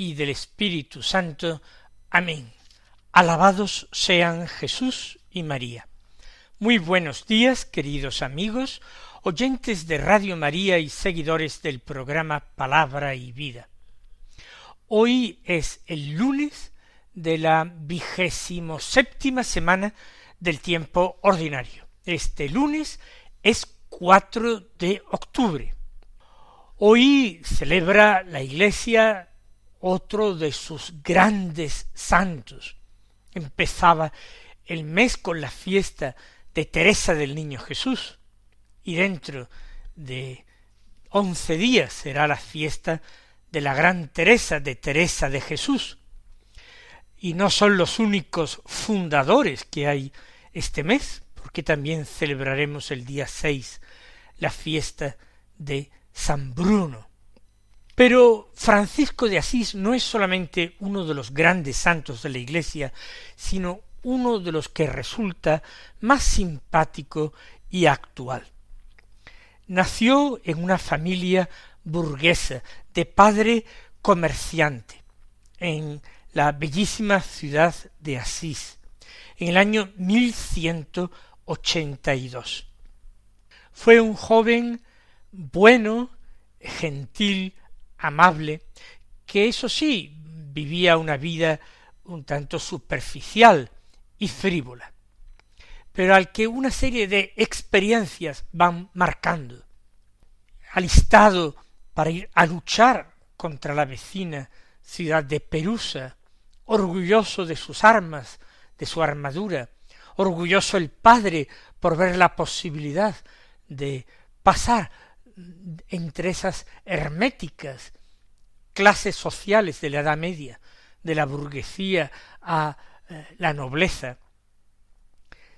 y del Espíritu Santo. Amén. Alabados sean Jesús y María. Muy buenos días, queridos amigos, oyentes de Radio María y seguidores del programa Palabra y Vida. Hoy es el lunes de la vigésimo séptima semana del tiempo ordinario. Este lunes es 4 de octubre. Hoy celebra la Iglesia otro de sus grandes santos. Empezaba el mes con la fiesta de Teresa del Niño Jesús y dentro de once días será la fiesta de la gran Teresa de Teresa de Jesús. Y no son los únicos fundadores que hay este mes, porque también celebraremos el día seis la fiesta de San Bruno, pero Francisco de Asís no es solamente uno de los grandes santos de la Iglesia, sino uno de los que resulta más simpático y actual. Nació en una familia burguesa de padre comerciante en la bellísima ciudad de Asís en el año 1182. Fue un joven bueno, gentil, amable, que eso sí vivía una vida un tanto superficial y frívola, pero al que una serie de experiencias van marcando, alistado para ir a luchar contra la vecina ciudad de Perusa, orgulloso de sus armas, de su armadura, orgulloso el padre por ver la posibilidad de pasar entre esas herméticas clases sociales de la Edad Media, de la burguesía a eh, la nobleza.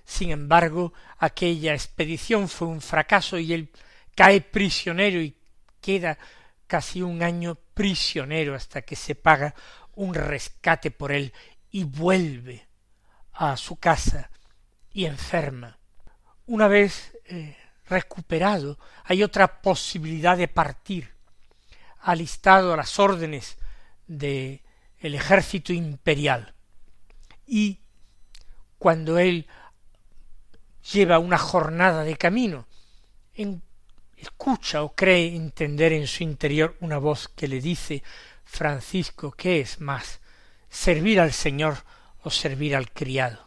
Sin embargo, aquella expedición fue un fracaso y él cae prisionero y queda casi un año prisionero hasta que se paga un rescate por él y vuelve a su casa y enferma. Una vez eh, recuperado, hay otra posibilidad de partir, alistado a las órdenes de el ejército imperial. Y cuando él lleva una jornada de camino, escucha o cree entender en su interior una voz que le dice Francisco, ¿qué es más? servir al Señor o servir al criado.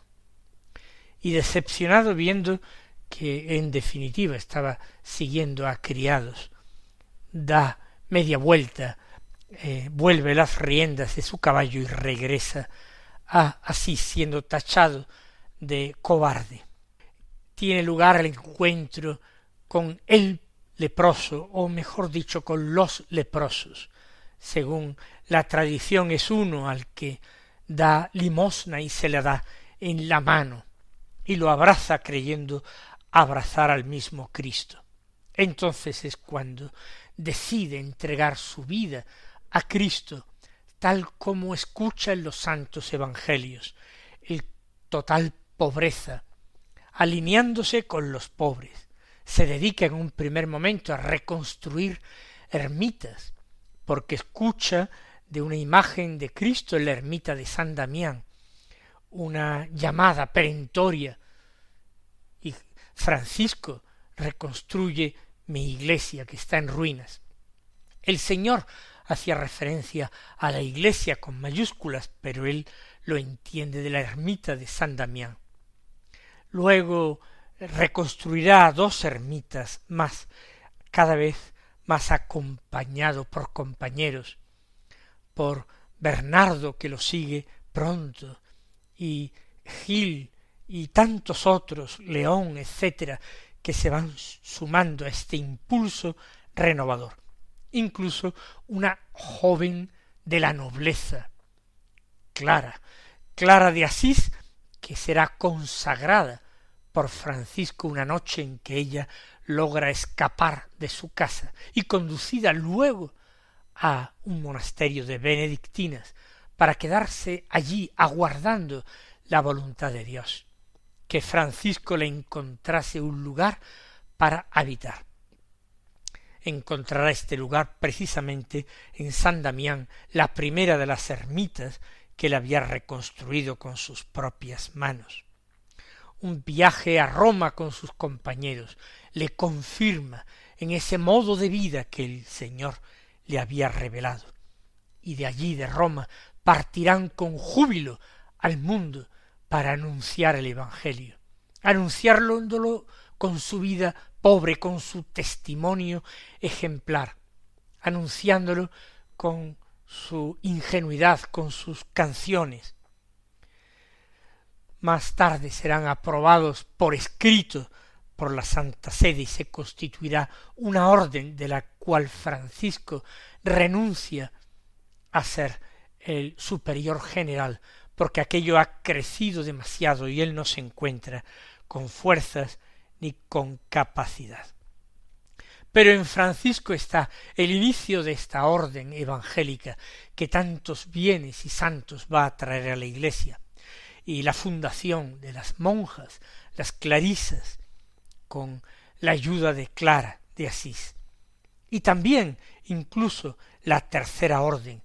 Y decepcionado viendo que en definitiva estaba siguiendo a criados, da media vuelta, eh, vuelve las riendas de su caballo y regresa a así siendo tachado de cobarde. Tiene lugar el encuentro con el leproso, o mejor dicho, con los leprosos. Según la tradición es uno al que da limosna y se le da en la mano, y lo abraza creyendo abrazar al mismo Cristo. Entonces es cuando decide entregar su vida a Cristo, tal como escucha en los santos evangelios, el total pobreza, alineándose con los pobres. Se dedica en un primer momento a reconstruir ermitas, porque escucha de una imagen de Cristo en la ermita de San Damián, una llamada perentoria Francisco reconstruye mi iglesia que está en ruinas. El Señor hacía referencia a la iglesia con mayúsculas, pero él lo entiende de la ermita de San Damián. Luego reconstruirá dos ermitas más, cada vez más acompañado por compañeros, por Bernardo que lo sigue pronto, y Gil y tantos otros, León, etcétera, que se van sumando a este impulso renovador. Incluso una joven de la nobleza, Clara, Clara de Asís, que será consagrada por Francisco una noche en que ella logra escapar de su casa y conducida luego a un monasterio de benedictinas para quedarse allí aguardando la voluntad de Dios, que Francisco le encontrase un lugar para habitar. Encontrará este lugar precisamente en San Damián, la primera de las ermitas que él había reconstruido con sus propias manos. Un viaje a Roma con sus compañeros le confirma en ese modo de vida que el Señor le había revelado. Y de allí, de Roma, partirán con júbilo al mundo para anunciar el Evangelio, anunciarlo con su vida pobre, con su testimonio ejemplar, anunciándolo con su ingenuidad, con sus canciones. Más tarde serán aprobados por escrito por la Santa Sede y se constituirá una orden de la cual Francisco renuncia a ser el superior general, porque aquello ha crecido demasiado y él no se encuentra con fuerzas ni con capacidad. Pero en Francisco está el inicio de esta orden evangélica que tantos bienes y santos va a traer a la Iglesia, y la fundación de las monjas, las clarisas, con la ayuda de Clara de Asís. Y también incluso la tercera orden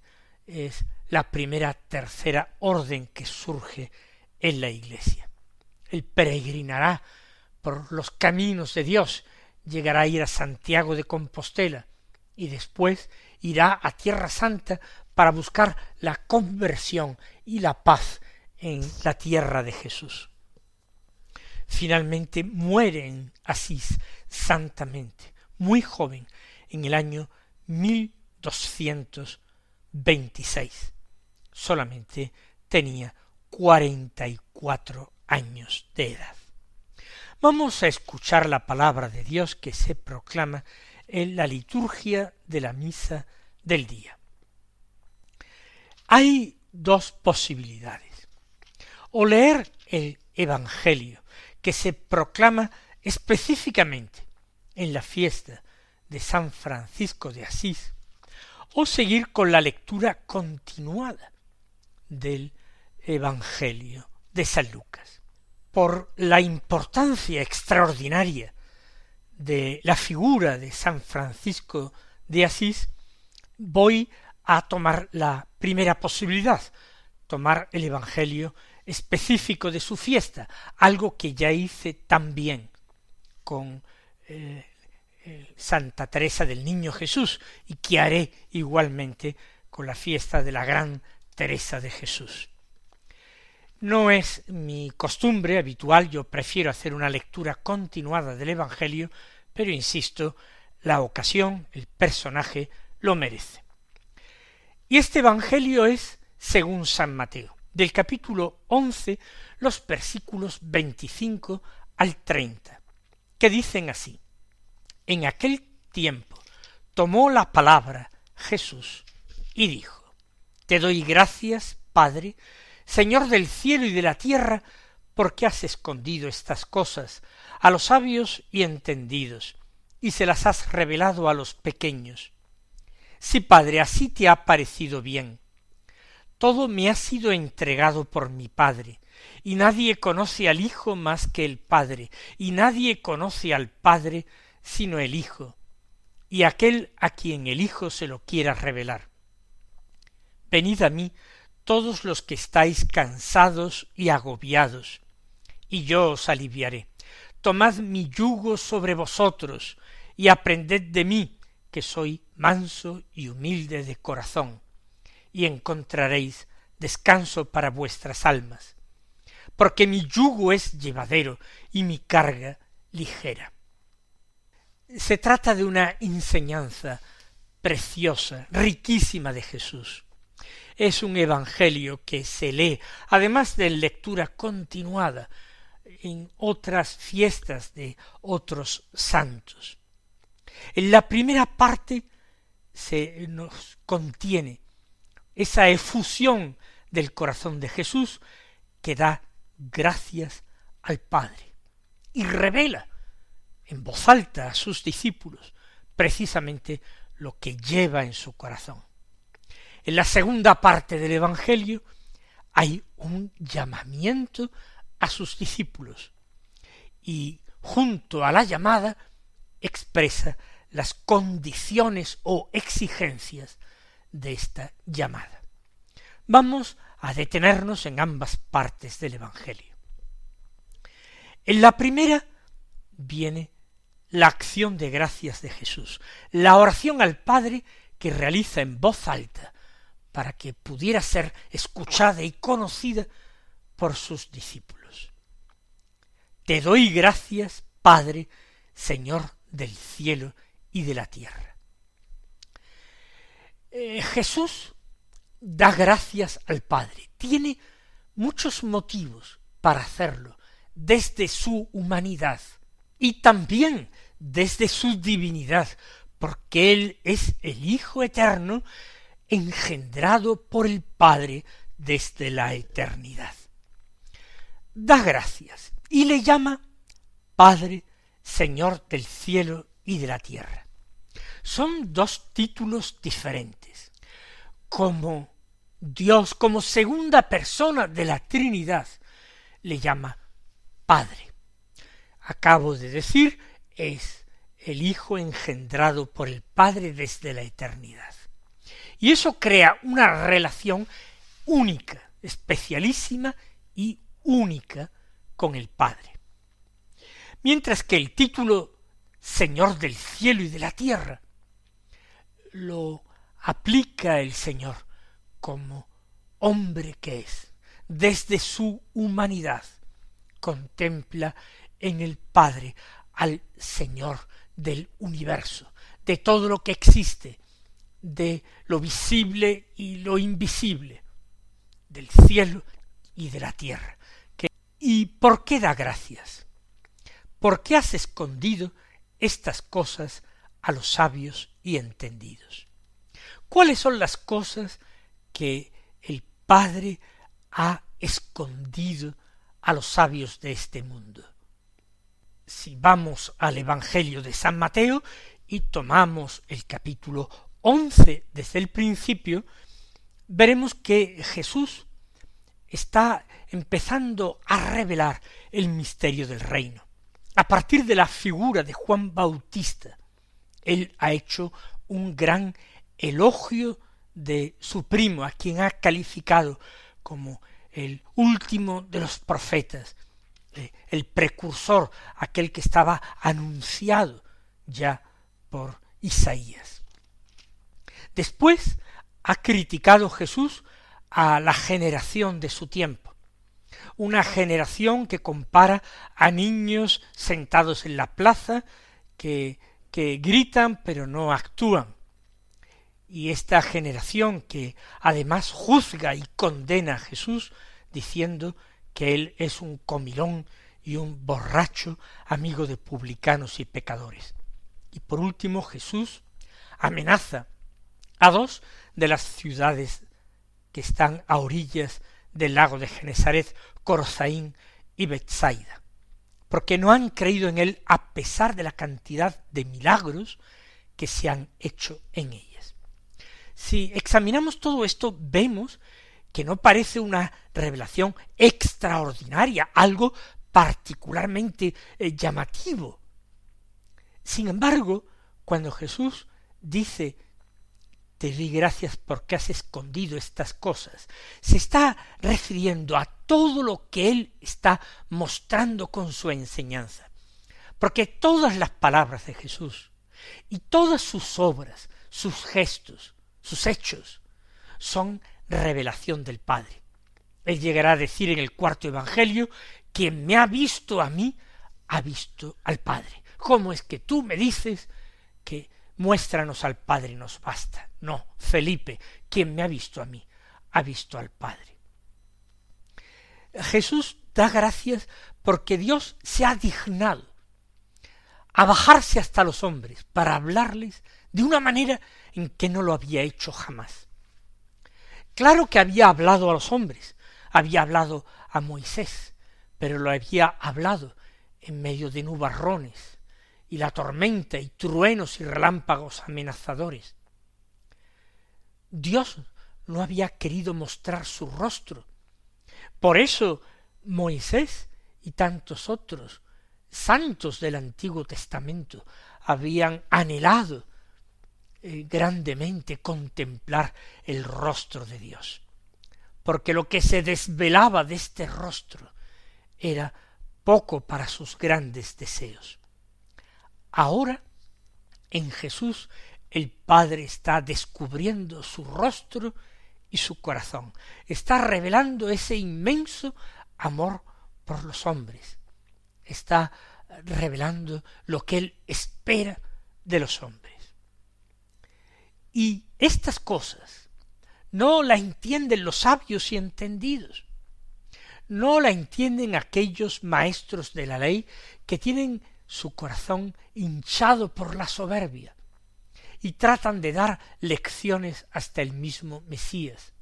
es la primera tercera orden que surge en la Iglesia. Él peregrinará por los caminos de Dios, llegará a ir a Santiago de Compostela y después irá a Tierra Santa para buscar la conversión y la paz en la tierra de Jesús. Finalmente muere en Asís santamente, muy joven, en el año mil doscientos veintiséis. Solamente tenía cuarenta y cuatro años de edad. Vamos a escuchar la palabra de Dios que se proclama en la liturgia de la misa del día. Hay dos posibilidades. O leer el Evangelio que se proclama específicamente en la fiesta de San Francisco de Asís, o seguir con la lectura continuada del Evangelio de San Lucas. Por la importancia extraordinaria de la figura de San Francisco de Asís, voy a tomar la primera posibilidad, tomar el Evangelio específico de su fiesta, algo que ya hice también con eh, Santa Teresa del Niño Jesús y que haré igualmente con la fiesta de la gran Teresa de Jesús. No es mi costumbre habitual, yo prefiero hacer una lectura continuada del Evangelio, pero insisto, la ocasión, el personaje, lo merece. Y este Evangelio es según San Mateo, del capítulo once, los versículos veinticinco al treinta, que dicen así, En aquel tiempo tomó la palabra Jesús y dijo, Te doy gracias, Padre, Señor del cielo y de la tierra, ¿por qué has escondido estas cosas a los sabios y entendidos, y se las has revelado a los pequeños? Si, Padre, así te ha parecido bien. Todo me ha sido entregado por mi Padre, y nadie conoce al Hijo más que el Padre, y nadie conoce al Padre sino el Hijo, y aquel a quien el Hijo se lo quiera revelar. Venid a mí todos los que estáis cansados y agobiados, y yo os aliviaré. Tomad mi yugo sobre vosotros, y aprended de mí, que soy manso y humilde de corazón, y encontraréis descanso para vuestras almas, porque mi yugo es llevadero y mi carga ligera. Se trata de una enseñanza preciosa, riquísima de Jesús es un evangelio que se lee, además de lectura continuada en otras fiestas de otros santos. En la primera parte se nos contiene esa efusión del corazón de Jesús que da gracias al Padre y revela en voz alta a sus discípulos precisamente lo que lleva en su corazón. En la segunda parte del Evangelio hay un llamamiento a sus discípulos y junto a la llamada expresa las condiciones o exigencias de esta llamada. Vamos a detenernos en ambas partes del Evangelio. En la primera viene la acción de gracias de Jesús, la oración al Padre que realiza en voz alta para que pudiera ser escuchada y conocida por sus discípulos. Te doy gracias, Padre, Señor del cielo y de la tierra. Eh, Jesús da gracias al Padre. Tiene muchos motivos para hacerlo, desde su humanidad y también desde su divinidad, porque Él es el Hijo eterno engendrado por el Padre desde la eternidad. Da gracias y le llama Padre, Señor del cielo y de la tierra. Son dos títulos diferentes. Como Dios, como segunda persona de la Trinidad, le llama Padre. Acabo de decir, es el Hijo engendrado por el Padre desde la eternidad. Y eso crea una relación única, especialísima y única con el Padre. Mientras que el título Señor del cielo y de la tierra lo aplica el Señor como hombre que es, desde su humanidad, contempla en el Padre al Señor del universo, de todo lo que existe, de lo visible y lo invisible, del cielo y de la tierra. ¿Y por qué da gracias? ¿Por qué has escondido estas cosas a los sabios y entendidos? ¿Cuáles son las cosas que el Padre ha escondido a los sabios de este mundo? Si vamos al Evangelio de San Mateo y tomamos el capítulo once desde el principio, veremos que Jesús está empezando a revelar el misterio del reino. A partir de la figura de Juan Bautista, él ha hecho un gran elogio de su primo, a quien ha calificado como el último de los profetas, eh, el precursor, aquel que estaba anunciado ya por Isaías. Después ha criticado Jesús a la generación de su tiempo, una generación que compara a niños sentados en la plaza, que, que gritan pero no actúan, y esta generación que además juzga y condena a Jesús diciendo que él es un comilón y un borracho amigo de publicanos y pecadores. Y por último Jesús amenaza a dos de las ciudades que están a orillas del lago de Genesaret, Corozaín y Bethsaida, porque no han creído en él a pesar de la cantidad de milagros que se han hecho en ellas. Si examinamos todo esto, vemos que no parece una revelación extraordinaria, algo particularmente eh, llamativo. Sin embargo, cuando Jesús dice te doy gracias porque has escondido estas cosas. Se está refiriendo a todo lo que Él está mostrando con su enseñanza. Porque todas las palabras de Jesús y todas sus obras, sus gestos, sus hechos, son revelación del Padre. Él llegará a decir en el cuarto Evangelio, quien me ha visto a mí, ha visto al Padre. ¿Cómo es que tú me dices que muéstranos al Padre nos basta. No, Felipe, quien me ha visto a mí, ha visto al Padre. Jesús da gracias porque Dios se ha dignado a bajarse hasta los hombres para hablarles de una manera en que no lo había hecho jamás. Claro que había hablado a los hombres, había hablado a Moisés, pero lo había hablado en medio de nubarrones y la tormenta y truenos y relámpagos amenazadores. Dios no había querido mostrar su rostro. Por eso Moisés y tantos otros santos del Antiguo Testamento habían anhelado eh, grandemente contemplar el rostro de Dios, porque lo que se desvelaba de este rostro era poco para sus grandes deseos. Ahora, en Jesús, el Padre está descubriendo su rostro y su corazón, está revelando ese inmenso amor por los hombres, está revelando lo que Él espera de los hombres. Y estas cosas no la entienden los sabios y entendidos, no la entienden aquellos maestros de la ley que tienen su corazón hinchado por la soberbia y tratan de dar lecciones hasta el mismo Mesías.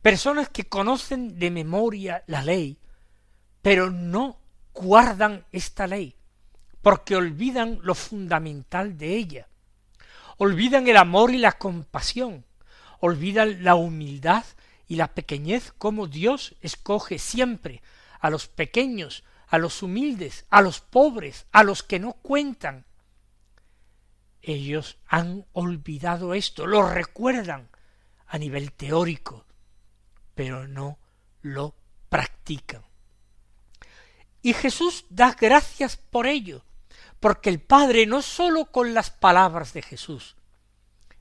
Personas que conocen de memoria la ley, pero no guardan esta ley, porque olvidan lo fundamental de ella, olvidan el amor y la compasión, olvidan la humildad y la pequeñez como Dios escoge siempre a los pequeños, a los humildes, a los pobres, a los que no cuentan. Ellos han olvidado esto, lo recuerdan a nivel teórico, pero no lo practican. Y Jesús da gracias por ello, porque el Padre no sólo con las palabras de Jesús,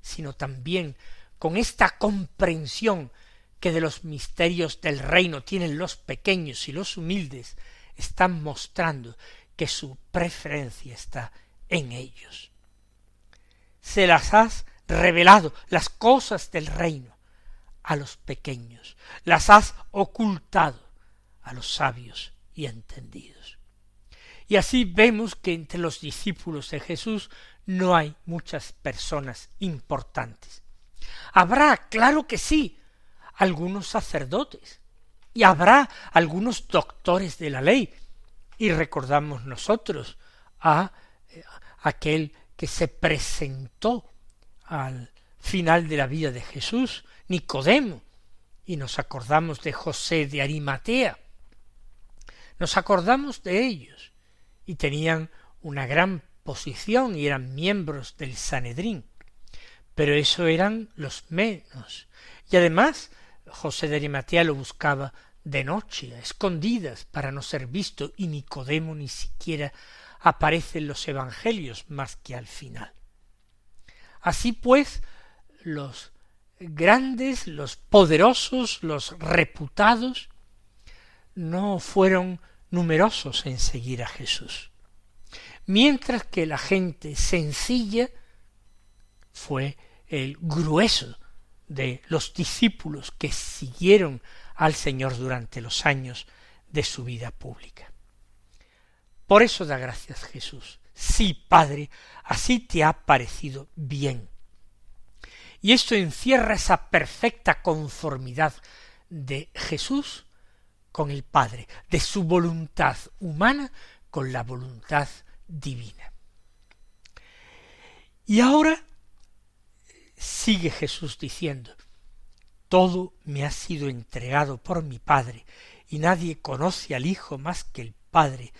sino también con esta comprensión que de los misterios del reino tienen los pequeños y los humildes, están mostrando que su preferencia está en ellos. Se las has revelado las cosas del reino a los pequeños, las has ocultado a los sabios y entendidos. Y así vemos que entre los discípulos de Jesús no hay muchas personas importantes. Habrá, claro que sí, algunos sacerdotes, y habrá algunos doctores de la ley, y recordamos nosotros a, eh, aquel que se presentó al final de la vida de Jesús, Nicodemo, y nos acordamos de José de Arimatea, nos acordamos de ellos y tenían una gran posición y eran miembros del Sanedrín. Pero eso eran los menos. Y además José de Arimatea lo buscaba de noche, a escondidas, para no ser visto, y Nicodemo ni siquiera aparece en los evangelios más que al final. Así pues, los grandes, los poderosos, los reputados, no fueron numerosos en seguir a Jesús, mientras que la gente sencilla fue el grueso de los discípulos que siguieron al Señor durante los años de su vida pública. Por eso da gracias Jesús. Sí, Padre, así te ha parecido bien. Y esto encierra esa perfecta conformidad de Jesús con el Padre, de su voluntad humana con la voluntad divina. Y ahora sigue Jesús diciendo, todo me ha sido entregado por mi Padre, y nadie conoce al Hijo más que el Padre,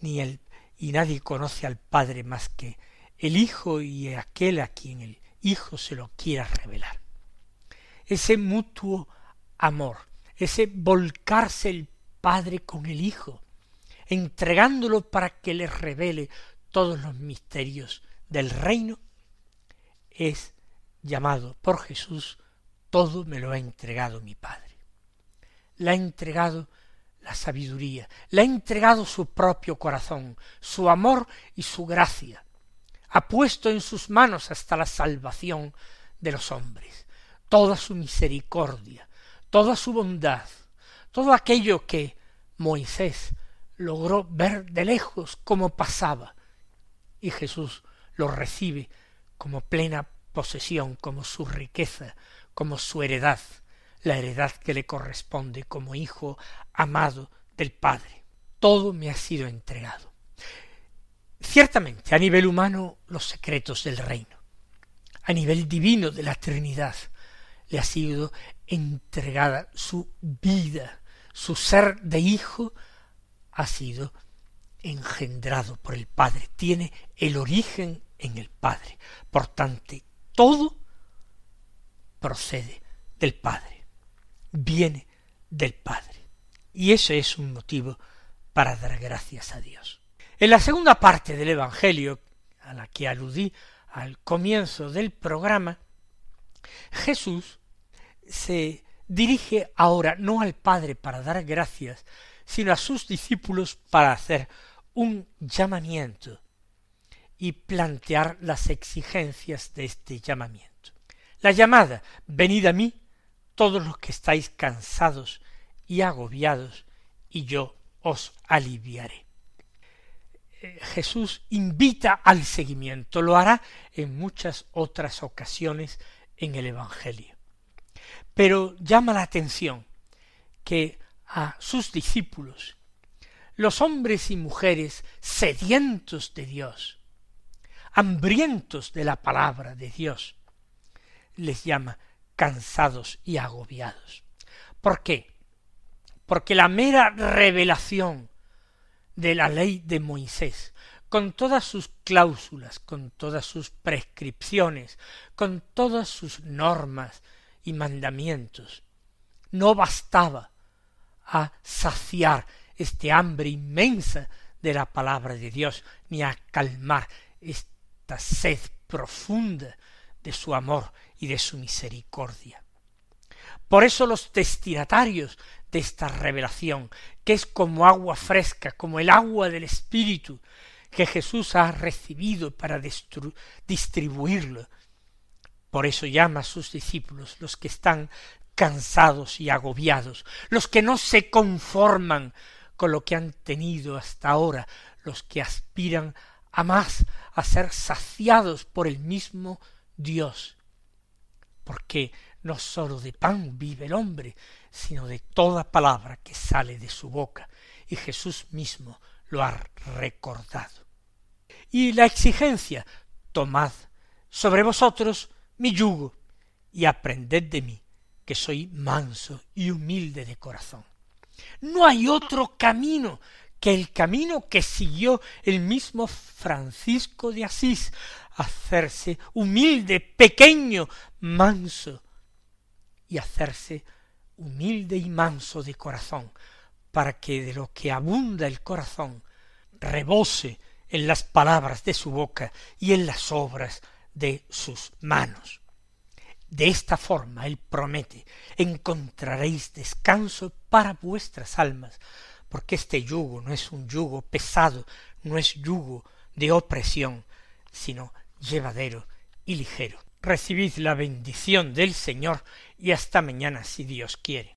ni el, y nadie conoce al Padre más que el Hijo y aquel a quien el Hijo se lo quiera revelar. Ese mutuo amor ese volcarse el Padre con el Hijo, entregándolo para que le revele todos los misterios del reino, es llamado por Jesús, todo me lo ha entregado mi Padre. Le ha entregado la sabiduría, le ha entregado su propio corazón, su amor y su gracia. Ha puesto en sus manos hasta la salvación de los hombres, toda su misericordia, toda su bondad, todo aquello que Moisés logró ver de lejos como pasaba, y Jesús lo recibe como plena posesión, como su riqueza, como su heredad, la heredad que le corresponde como hijo amado del Padre. Todo me ha sido entregado. Ciertamente, a nivel humano, los secretos del reino, a nivel divino de la Trinidad, le ha sido entregada su vida, su ser de hijo ha sido engendrado por el Padre, tiene el origen en el Padre. Por tanto, todo procede del Padre, viene del Padre. Y ese es un motivo para dar gracias a Dios. En la segunda parte del Evangelio, a la que aludí al comienzo del programa, Jesús se dirige ahora no al Padre para dar gracias, sino a sus discípulos para hacer un llamamiento y plantear las exigencias de este llamamiento. La llamada, venid a mí, todos los que estáis cansados y agobiados, y yo os aliviaré. Eh, Jesús invita al seguimiento, lo hará en muchas otras ocasiones en el Evangelio. Pero llama la atención que a sus discípulos, los hombres y mujeres sedientos de Dios, hambrientos de la palabra de Dios, les llama cansados y agobiados. ¿Por qué? Porque la mera revelación de la ley de Moisés, con todas sus cláusulas, con todas sus prescripciones, con todas sus normas y mandamientos, no bastaba a saciar este hambre inmensa de la palabra de Dios, ni a calmar esta sed profunda de su amor y de su misericordia. Por eso los destinatarios de esta revelación, que es como agua fresca, como el agua del Espíritu, que Jesús ha recibido para distribuirlo. Por eso llama a sus discípulos los que están cansados y agobiados, los que no se conforman con lo que han tenido hasta ahora, los que aspiran a más, a ser saciados por el mismo Dios. Porque no sólo de pan vive el hombre, sino de toda palabra que sale de su boca, y Jesús mismo lo ha recordado. Y la exigencia, tomad sobre vosotros mi yugo, y aprended de mí, que soy manso y humilde de corazón. No hay otro camino que el camino que siguió el mismo Francisco de Asís, hacerse humilde, pequeño, manso, y hacerse humilde y manso de corazón, para que de lo que abunda el corazón rebose en las palabras de su boca y en las obras de sus manos. De esta forma él promete encontraréis descanso para vuestras almas, porque este yugo no es un yugo pesado, no es yugo de opresión, sino llevadero y ligero. Recibid la bendición del Señor y hasta mañana si Dios quiere.